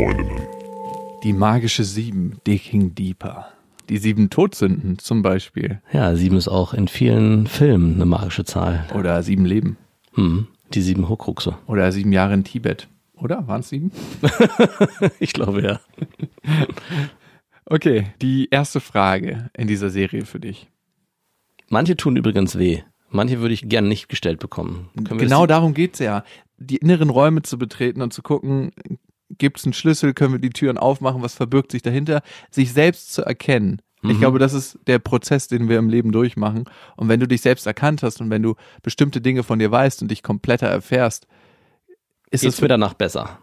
Freundinnen. Die magische Sieben, Digging Deeper. Die sieben Todsünden zum Beispiel. Ja, sieben ist auch in vielen Filmen eine magische Zahl. Oder sieben Leben. Hm, die sieben Horcruxe. Oder sieben Jahre in Tibet. Oder? Waren es sieben? Ich glaube ja. Okay, die erste Frage in dieser Serie für dich. Manche tun übrigens weh. Manche würde ich gern nicht gestellt bekommen. Können Genau darum geht's ja. Die inneren Räume zu betreten und zu gucken, gibt's einen Schlüssel, können wir die Türen aufmachen, was verbirgt sich dahinter, sich selbst zu erkennen. Ich Mhm. glaube, das ist der Prozess, den wir im Leben durchmachen. Und wenn du dich selbst erkannt hast und wenn du bestimmte Dinge von dir weißt und dich kompletter erfährst, ist Geht's es mir danach besser?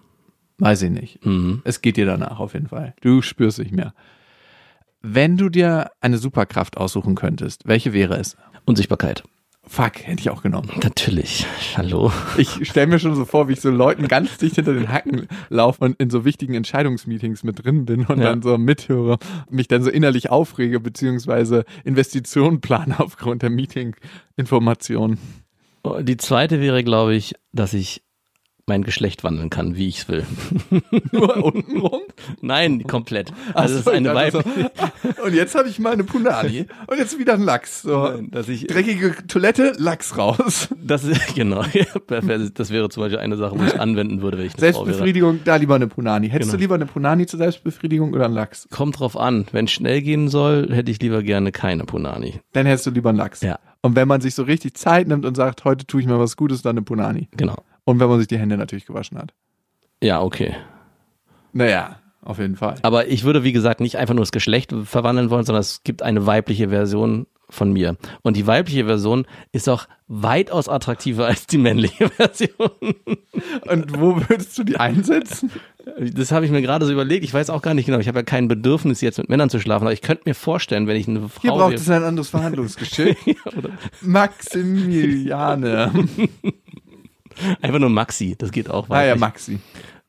Weiß ich nicht. Mhm. Es geht dir danach auf jeden Fall. Du spürst dich mehr. Wenn du dir eine Superkraft aussuchen könntest, welche wäre es? Unsichtbarkeit. Fuck, hätte ich auch genommen. Natürlich. Hallo. Ich stelle mir schon so vor, wie ich so Leuten ganz dicht hinter den Hacken laufe und in so wichtigen Entscheidungsmeetings mit drin bin und Ja. dann so mithöre, mich dann so innerlich aufrege, beziehungsweise Investitionen plane aufgrund der Meeting-Informationen. Oh, Die zweite wäre, glaube ich, dass ich mein Geschlecht wandeln kann, wie ich es will. Nur unten rum. Nein, komplett. Also es ist eine Weib. so, und jetzt habe ich meine Punani und jetzt wieder ein Lachs. So. Dass ich, Dreckige Toilette, Lachs raus. das ist, genau, das wäre, zum Beispiel eine Sache, wo ich anwenden würde, wenn ich. Selbstbefriedigung, da lieber eine Punani. Hättest Genau. du lieber eine Punani zur Selbstbefriedigung oder einen Lachs? Kommt drauf an. Wenn es schnell gehen soll, hätte ich lieber gerne keine Punani. Dann hättest du lieber einen Lachs. Ja. Und wenn man sich so richtig Zeit nimmt und sagt, heute tue ich mir was Gutes, dann eine Punani. Genau. Und wenn man sich die Hände natürlich gewaschen hat. Ja, okay. Naja, auf jeden Fall. Aber ich würde, wie gesagt, nicht einfach nur das Geschlecht verwandeln wollen, sondern es gibt eine weibliche Version von mir. Und die weibliche Version ist auch weitaus attraktiver als die männliche Version. Und wo würdest du die einsetzen? Das habe ich mir gerade so überlegt. Ich weiß auch gar nicht genau. Ich habe ja kein Bedürfnis, jetzt mit Männern zu schlafen. Aber ich könnte mir vorstellen, wenn ich eine Frau Hier braucht es ein anderes Verhandlungsgeschick. Maximiliane. einfach nur Maxi, das geht auch Ah ja. Maxi.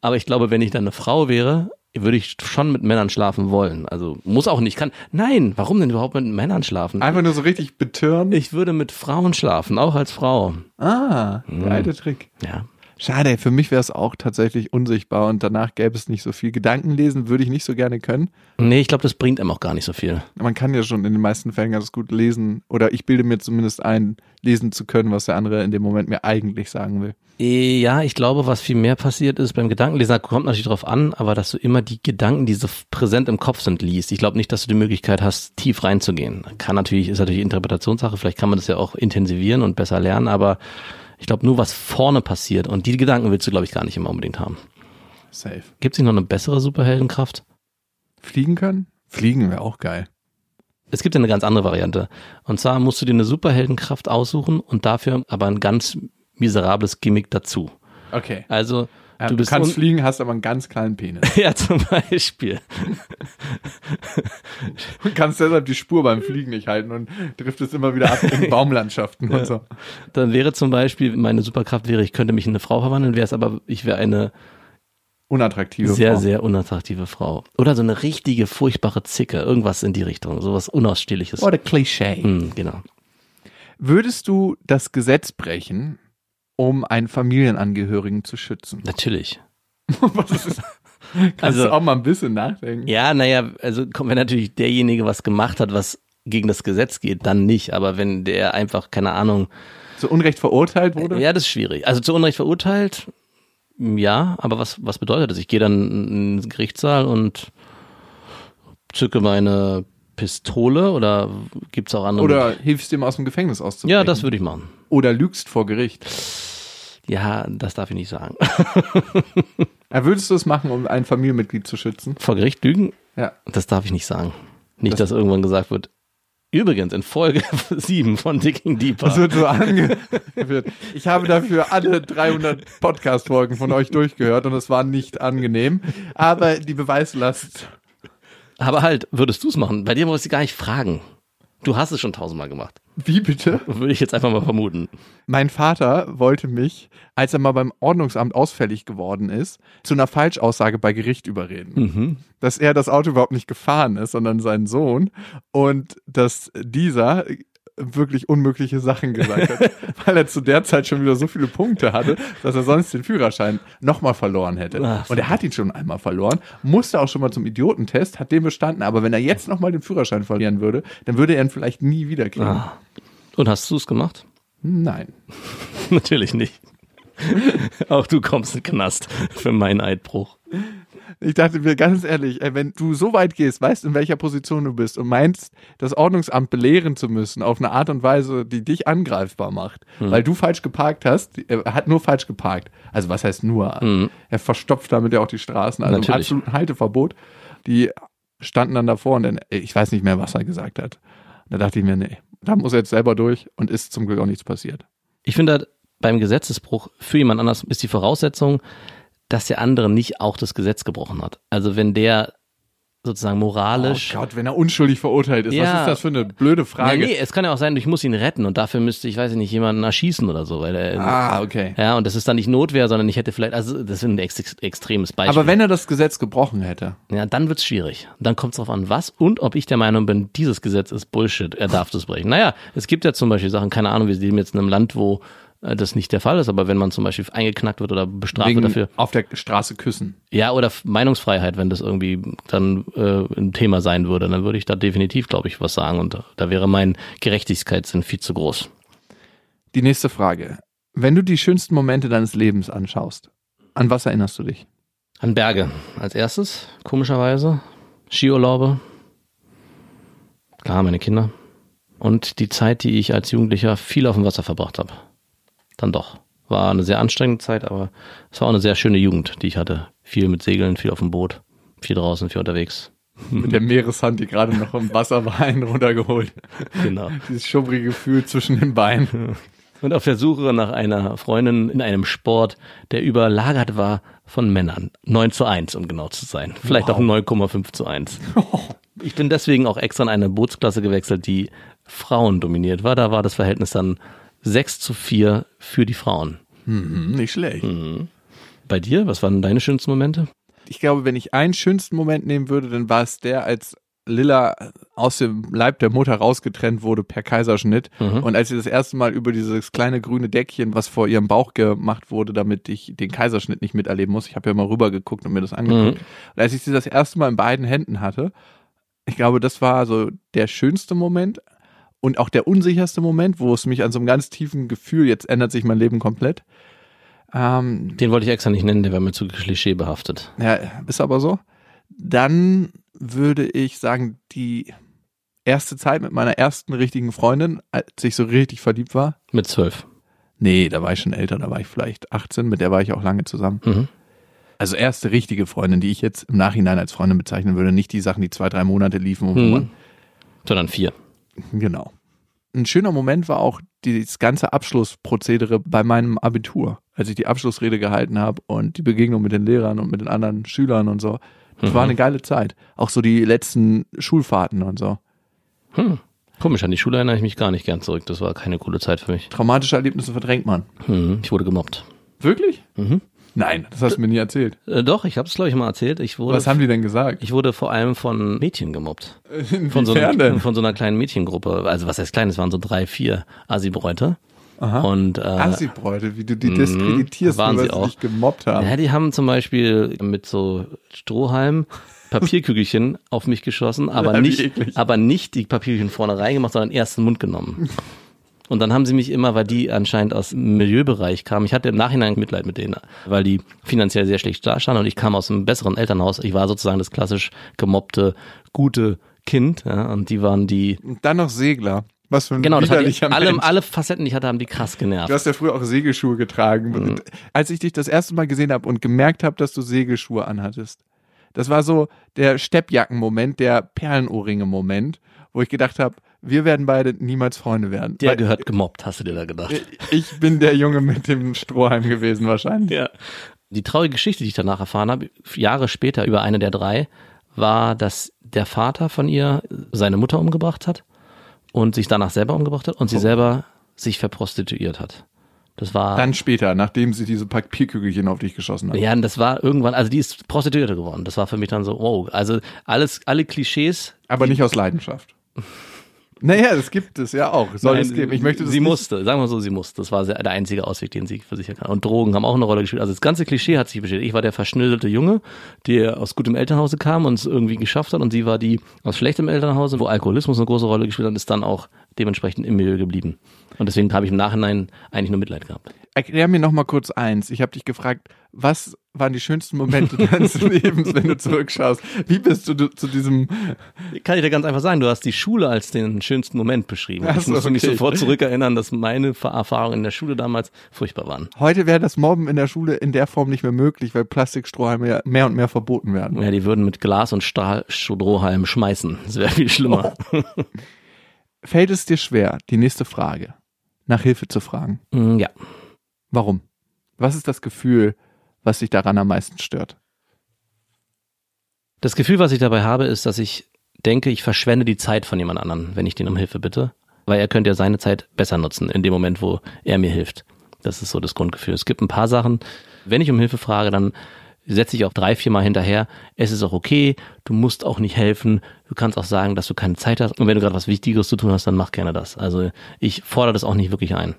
Aber ich glaube, wenn ich dann eine Frau wäre, würde ich schon mit Männern schlafen wollen. Also muss auch nicht. Kann. Nein, warum denn überhaupt mit Männern schlafen? Einfach nur so richtig betören. Ich würde mit Frauen schlafen, auch als Frau. Ah, der alte Trick. Ja. Schade, für mich wäre es auch tatsächlich unsichtbar und danach gäbe es nicht so viel. Gedanken lesen würde ich nicht so gerne können. Nee, ich glaube, das bringt einem auch gar nicht so viel. Man kann ja schon in den meisten Fällen ganz gut lesen oder ich bilde mir zumindest ein, lesen zu können, was der andere in dem Moment mir eigentlich sagen will. Eh, Ja, ich glaube, was viel mehr passiert ist beim Gedankenlesen, da kommt natürlich drauf an, aber dass du immer die Gedanken, die so präsent im Kopf sind, liest. Ich glaube nicht, dass du die Möglichkeit hast, tief reinzugehen. Kann natürlich, ist natürlich Interpretationssache, vielleicht kann man das ja auch intensivieren und besser lernen, aber ich glaube nur, was vorne passiert und die Gedanken willst du, glaube ich, gar nicht immer unbedingt haben. Safe. Gibt es nicht noch eine bessere Superheldenkraft? Fliegen können? Fliegen wäre auch geil. Es gibt ja eine ganz andere Variante. Und zwar musst du dir eine Superheldenkraft aussuchen und dafür aber ein ganz miserables Gimmick dazu. Okay. Also, Ja, du du, bist kannst fliegen, hast aber einen ganz kleinen Penis. ja, zum Beispiel. Du kannst deshalb die Spur beim Fliegen nicht halten und driftest immer wieder ab in Baumlandschaften und so. Dann wäre zum Beispiel, meine Superkraft wäre, ich könnte mich in eine Frau verwandeln, wäre es aber, ich wäre eine Unattraktive sehr, Frau. sehr unattraktive Frau. Oder so eine richtige, furchtbare Zicke. Irgendwas in die Richtung. Sowas Unausstehliches. Oder Klischee. Hm, genau. Würdest du das Gesetz brechen, um einen Familienangehörigen zu schützen? Natürlich. Was ist? Kannst Also- du auch mal ein bisschen nachdenken? Ja, naja, also wenn natürlich derjenige was gemacht hat, was gegen das Gesetz geht, dann nicht. Aber wenn der einfach, keine Ahnung, Zu Unrecht verurteilt wurde? ja, das ist schwierig. Also zu Unrecht verurteilt, ja, aber was, was bedeutet das? Ich gehe dann in den Gerichtssaal und zücke meine Pistole oder gibt's auch andere? Oder hilfst dem aus dem Gefängnis auszubrechen? ja, das würde ich machen. Oder lügst vor Gericht? Ja, das darf ich nicht sagen. Würdest du es machen, um ein Familienmitglied zu schützen? Vor Gericht lügen? Ja. Das darf ich nicht sagen. Nicht, Das- dass irgendwann gesagt wird, übrigens in Folge 7 von Digging Deeper. Das wird so angeführt. Ich habe dafür alle 300 Podcast-Folgen von euch durchgehört und es war nicht angenehm. Aber die Beweislast. Aber halt, würdest du es machen? Bei dir muss ich gar nicht fragen. Du hast es schon tausendmal gemacht. Wie bitte? Würde ich jetzt einfach mal vermuten. Mein Vater wollte mich, als er mal beim Ordnungsamt ausfällig geworden ist, zu einer Falschaussage bei Gericht überreden. Mhm. Dass er das Auto überhaupt nicht gefahren ist, sondern sein Sohn. Und dass dieser wirklich unmögliche Sachen gesagt hat, weil er zu der Zeit schon wieder so viele Punkte hatte, dass er sonst den Führerschein nochmal verloren hätte. Ach, und er hat ihn schon einmal verloren, musste auch schon mal zum Idiotentest, hat den bestanden, aber wenn er jetzt nochmal den Führerschein verlieren würde, dann würde er ihn vielleicht nie wieder kriegen. Ah. Und hast du es gemacht? Nein. Natürlich nicht. Auch du kommst in den Knast für meinen Eidbruch. Ich dachte mir ganz ehrlich, ey, wenn du so weit gehst, weißt in welcher Position du bist und meinst, das Ordnungsamt belehren zu müssen auf eine Art und Weise, die dich angreifbar macht, Hm. weil du falsch geparkt hast, er hat nur falsch geparkt. Also was heißt nur? Er verstopft damit ja auch die Straßen, also im Hm. Natürlich. absoluten Halteverbot. Die standen dann davor und dann, ey, ich weiß nicht mehr, was er gesagt hat. Da dachte ich mir, nee, da muss er jetzt selber durch und ist zum Glück auch nichts passiert. Ich finde halt, beim Gesetzesbruch für jemand anders ist die Voraussetzung, dass der andere nicht auch das Gesetz gebrochen hat. Also wenn der sozusagen moralisch. Oh Gott, wenn er unschuldig verurteilt ist, was Ja. ist das für eine blöde Frage? nee, es kann ja auch sein, ich muss ihn retten und dafür müsste ich, weiß ich nicht, jemanden erschießen oder so, weil er, Ah, okay. ja, und das ist dann nicht Notwehr, sondern ich hätte vielleicht, also das ist ein ex extremes Beispiel. Aber wenn er das Gesetz gebrochen hätte, Ja, dann wird's schwierig. Dann kommt es darauf an, was und ob ich der Meinung bin, dieses Gesetz ist Bullshit, er darf das brechen. Naja, es gibt ja zum Beispiel Sachen, keine Ahnung, wir leben jetzt in einem Land, wo das nicht der Fall ist, aber wenn man zum Beispiel eingeknackt wird oder bestraft wegen wird dafür, auf der Straße küssen. ja, oder Meinungsfreiheit, wenn das irgendwie dann äh, ein Thema sein würde, dann würde ich da definitiv, glaube ich, was sagen und da, da wäre mein Gerechtigkeitssinn viel zu groß. Die nächste Frage. Wenn du die schönsten Momente deines Lebens anschaust, an was erinnerst du dich? An Berge als erstes, komischerweise. Skiurlaube. Klar, meine Kinder. Und die Zeit, die ich als Jugendlicher viel auf dem Wasser verbracht habe. Dann doch. War eine sehr anstrengende Zeit, aber es war auch eine sehr schöne Jugend, die ich hatte. Viel mit Segeln, viel auf dem Boot, viel draußen, viel unterwegs. Mit der Meereshand, die gerade noch im Wasser war, einen runtergeholt. Genau. Dieses schubbrige Gefühl zwischen den Beinen. Und auf der Suche nach einer Freundin in einem Sport, der überlagert war von Männern. 9 zu 1, um genau zu sein. Vielleicht auch 9,5 zu 1. Ich bin deswegen auch extra in eine Bootsklasse gewechselt, die Frauen dominiert war. Da war das Verhältnis dann 6 zu 4 für die Frauen. Hm, nicht schlecht. Bei dir, was waren deine schönsten Momente? Ich glaube, wenn ich einen schönsten Moment nehmen würde, dann war es der, als Lilla aus dem Leib der Mutter rausgetrennt wurde per Kaiserschnitt. Und als sie das erste Mal über dieses kleine grüne Deckchen, was vor ihrem Bauch gemacht wurde, damit ich den Kaiserschnitt nicht miterleben muss, ich habe ja mal rübergeguckt und mir das angeguckt. Und als ich sie das erste Mal in beiden Händen hatte, ich glaube, das war so der schönste Moment und auch der unsicherste Moment, wo es mich an so einem ganz tiefen Gefühl, jetzt ändert sich mein Leben komplett. Ähm, Den wollte ich extra nicht nennen, der war mir zu klischeebehaftet. ja, ist aber so. Dann würde ich sagen, die erste Zeit mit meiner ersten richtigen Freundin, als ich so richtig verliebt war. Mit zwölf. Nee, da war ich schon älter, da war ich vielleicht 18, mit der war ich auch lange zusammen. Mhm. Also erste richtige Freundin, die ich jetzt im Nachhinein als Freundin bezeichnen würde, nicht die Sachen, die zwei, drei Monate liefen. Mhm. Sondern vier. Genau. Ein schöner Moment war auch dieses ganze Abschlussprozedere bei meinem Abitur, als ich die Abschlussrede gehalten habe und die Begegnung mit den Lehrern und mit den anderen Schülern und so. Das war eine geile Zeit. Auch so die letzten Schulfahrten und so. Hm. Komisch, an die Schule erinnere ich mich gar nicht gern zurück. Das war keine coole Zeit für mich. Traumatische Erlebnisse verdrängt man. Mhm. Ich wurde gemobbt. Wirklich? Mhm. Nein, das hast du mir nie erzählt. Äh, doch, ich habe es glaube ich mal erzählt. Ich wurde, Was haben die denn gesagt? ich wurde vor allem von Mädchen gemobbt. Inwiefern Von so, einer, von so einer kleinen Mädchengruppe. Also was heißt klein? Es waren so drei, vier Assi-Bräute. Und äh, Assi-Bräute, wie du die diskreditierst, nur sie weil sie auch. dich gemobbt haben. ja, die haben zum Beispiel mit so Strohhalm Papierkügelchen auf mich geschossen, aber Ja, nicht, aber nicht die Papierkügelchen vorne reingemacht, sondern erst in den Mund genommen. Und dann haben sie mich immer, weil die anscheinend aus dem Milieubereich kamen, ich hatte im Nachhinein Mitleid mit denen, weil die finanziell sehr schlecht dastanden und ich kam aus einem besseren Elternhaus. Ich war sozusagen das klassisch gemobbte, gute Kind, ja, und die waren die, Und dann noch Segler. Was für ein genau, das hat die, alle, alle Facetten, die ich hatte, haben die krass genervt. Du hast ja früher auch Segelschuhe getragen. Mhm. Als ich dich das erste Mal gesehen habe und gemerkt habe, dass du Segelschuhe anhattest, das war so der Steppjacken-Moment, der Perlenohrringe-Moment, wo ich gedacht habe, wir werden beide niemals Freunde werden. Der Weil gehört gemobbt, hast du dir da gedacht. ich bin der Junge mit dem Strohhalm gewesen wahrscheinlich. Ja. Die traurige Geschichte, die ich danach erfahren habe, Jahre später über eine der drei, war, dass der Vater von ihr seine Mutter umgebracht hat und sich danach selber umgebracht hat und sie selber sich verprostituiert hat. Das war, Dann später, nachdem sie diese Papierkügelchen auf dich geschossen hat. ja, und das war irgendwann, also die ist Prostituierte geworden. Das war für mich dann so, wow, also alles, alle Klischees, Aber nicht aus Leidenschaft. Naja, das gibt es ja auch. Soll Nein, es geben. Ich möchte sie musste, sagen wir so, sie musste. Das war der einzige Ausweg, den sie versichern kann. Und Drogen haben auch eine Rolle gespielt. Also das ganze Klischee hat sich bestätigt. Ich war der verschnödelte Junge, der aus gutem Elternhause kam und es irgendwie geschafft hat. Und sie war die aus schlechtem Elternhause, wo Alkoholismus eine große Rolle gespielt hat und ist dann auch dementsprechend im Milieu geblieben. Und deswegen habe ich im Nachhinein eigentlich nur Mitleid gehabt. Erklär mir noch mal kurz eins. Ich habe dich gefragt, was waren die schönsten Momente deines Lebens, wenn du zurückschaust? Wie bist du zu diesem Kann ich dir ganz einfach sagen, du hast die Schule als den schönsten Moment beschrieben. Ach ich so, musste mich okay. sofort zurückerinnern, dass meine Erfahrungen in der Schule damals furchtbar waren. Heute wäre das Mobben in der Schule in der Form nicht mehr möglich, weil Plastikstrohhalme ja mehr und mehr verboten werden. Ja, die würden mit Glas und Stahlstrohhalm schmeißen. Das wäre viel schlimmer. Fällt es dir schwer, die nächste Frage, nach Hilfe zu fragen? Mm, Ja. Warum? Was ist das Gefühl, was dich daran am meisten stört? Das Gefühl, was ich dabei habe, ist, dass ich denke, ich verschwende die Zeit von jemand anderem, wenn ich den um Hilfe bitte. Weil er könnte ja seine Zeit besser nutzen, in dem Moment, wo er mir hilft. Das ist so das Grundgefühl. Es gibt ein paar Sachen, wenn ich um Hilfe frage, dann setze ich auch drei, vier Mal hinterher. Es ist auch okay, du musst auch nicht helfen. Du kannst auch sagen, dass du keine Zeit hast. Und wenn du gerade was Wichtigeres zu tun hast, dann mach gerne das. Also ich fordere das auch nicht wirklich ein.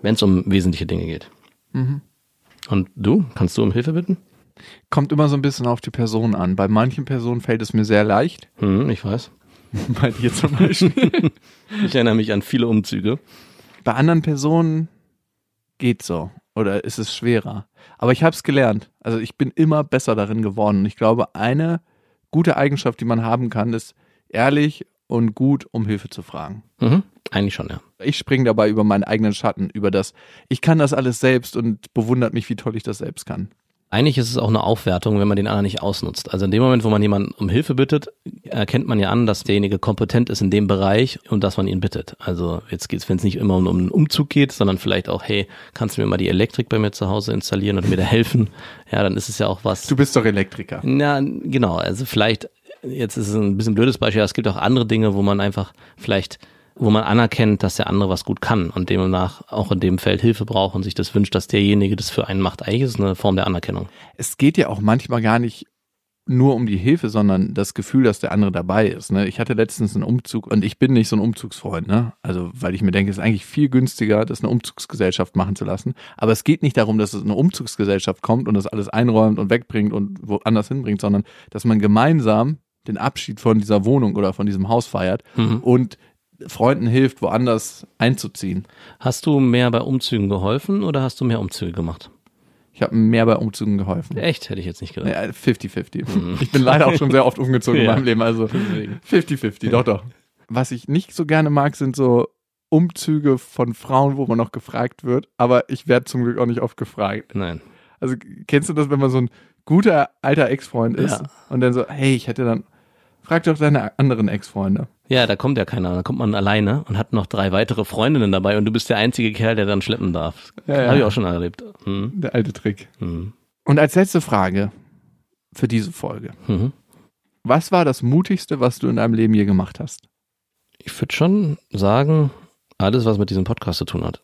Wenn es um wesentliche Dinge geht. Und du? Kannst du um Hilfe bitten? Kommt immer so ein bisschen auf die Person an. Bei manchen Personen fällt es mir sehr leicht. Hm, ich weiß. Bei dir zum Beispiel. Ich erinnere mich an viele Umzüge. Bei anderen Personen geht so. Oder ist es schwerer. Aber ich habe es gelernt. Also ich bin immer besser darin geworden. Und ich glaube, eine gute Eigenschaft, die man haben kann, ist ehrlich und gut um Hilfe zu fragen. Mhm. Eigentlich schon, ja. Ich springe dabei über meinen eigenen Schatten, über das, ich kann das alles selbst und bewundert mich, wie toll ich das selbst kann. Eigentlich ist es auch eine Aufwertung, wenn man den anderen nicht ausnutzt. Also in dem Moment, wo man jemanden um Hilfe bittet, erkennt man ja an, dass derjenige kompetent ist in dem Bereich und dass man ihn bittet. Also jetzt geht's, wenn es nicht immer um, um einen Umzug geht, sondern vielleicht auch, hey, kannst du mir mal die Elektrik bei mir zu Hause installieren und mir da helfen? Ja, dann ist es ja auch was. Du bist doch Elektriker. Ja, genau. Also vielleicht, jetzt ist es ein bisschen blödes Beispiel, aber es gibt auch andere Dinge, wo man einfach vielleicht, wo man anerkennt, dass der andere was gut kann und demnach auch in dem Feld Hilfe braucht und sich das wünscht, dass derjenige das für einen macht. Eigentlich ist es eine Form der Anerkennung. Es geht ja auch manchmal gar nicht nur um die Hilfe, sondern das Gefühl, dass der andere dabei ist. Ne? Ich hatte letztens einen Umzug und ich bin nicht so ein Umzugsfreund, ne? Also, weil ich mir denke, es ist eigentlich viel günstiger, das eine Umzugsgesellschaft machen zu lassen. Aber es geht nicht darum, dass es eine Umzugsgesellschaft kommt und das alles einräumt und wegbringt und woanders hinbringt, sondern dass man gemeinsam den Abschied von dieser Wohnung oder von diesem Haus feiert Mhm. und Freunden hilft, woanders einzuziehen. Hast du mehr bei Umzügen geholfen oder hast du mehr Umzüge gemacht? Ich habe mehr bei Umzügen geholfen. Echt, hätte ich jetzt nicht gedacht. Ja, 50-50. Ich bin leider auch schon sehr oft umgezogen in Ja. meinem Leben, also Deswegen. 50-50, doch, doch. Was ich nicht so gerne mag, sind so Umzüge von Frauen, wo man noch gefragt wird, aber ich werde zum Glück auch nicht oft gefragt. Nein. Also kennst du das, wenn man so ein guter alter Ex-Freund ist Ja. und dann so, hey, ich hätte dann, frag doch deine anderen Ex-Freunde. Ja, da kommt ja keiner. Da kommt man alleine und hat noch drei weitere Freundinnen dabei und du bist der einzige Kerl, der dann schleppen darf. Ja, ja. Habe ich auch schon erlebt. Hm. Der alte Trick. Hm. Und als letzte Frage für diese Folge. Mhm. Was war das Mutigste, was du in deinem Leben je gemacht hast? Ich würde schon sagen, alles, was mit diesem Podcast zu tun hat.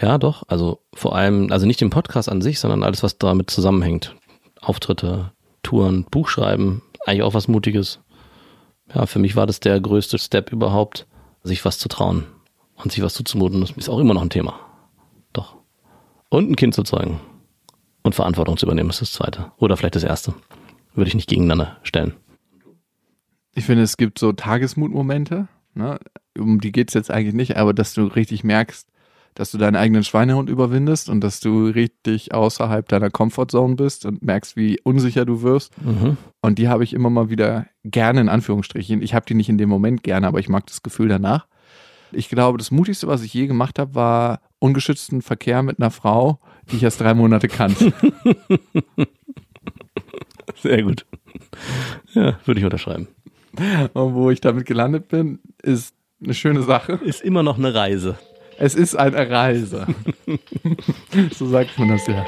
Ja, doch. Also vor allem, also nicht den Podcast an sich, sondern alles, was damit zusammenhängt. Auftritte, Touren, Buchschreiben, eigentlich auch was Mutiges. Ja, für mich war das der größte Step überhaupt, sich was zu trauen und sich was zuzumuten. Das ist auch immer noch ein Thema. Doch. Und ein Kind zu zeugen. Und Verantwortung zu übernehmen ist das zweite. Oder vielleicht das erste. Würde ich nicht gegeneinander stellen. Ich finde, es gibt so Tagesmutmomente, ne? um die geht's jetzt eigentlich nicht, aber dass du richtig merkst, dass du deinen eigenen Schweinehund überwindest und dass du richtig außerhalb deiner Comfortzone bist und merkst, wie unsicher du wirst. Mhm. Und die habe ich immer mal wieder gerne in Anführungsstrichen. Ich habe die nicht in dem Moment gerne, aber ich mag das Gefühl danach. Ich glaube, das Mutigste, was ich je gemacht habe, war ungeschützten Verkehr mit einer Frau, die ich erst drei Monate kannte. Sehr gut. Ja, würde ich unterschreiben. Und wo ich damit gelandet bin, ist eine schöne Sache. Ist immer noch eine Reise. Es ist eine Reise. so sagt man das ja.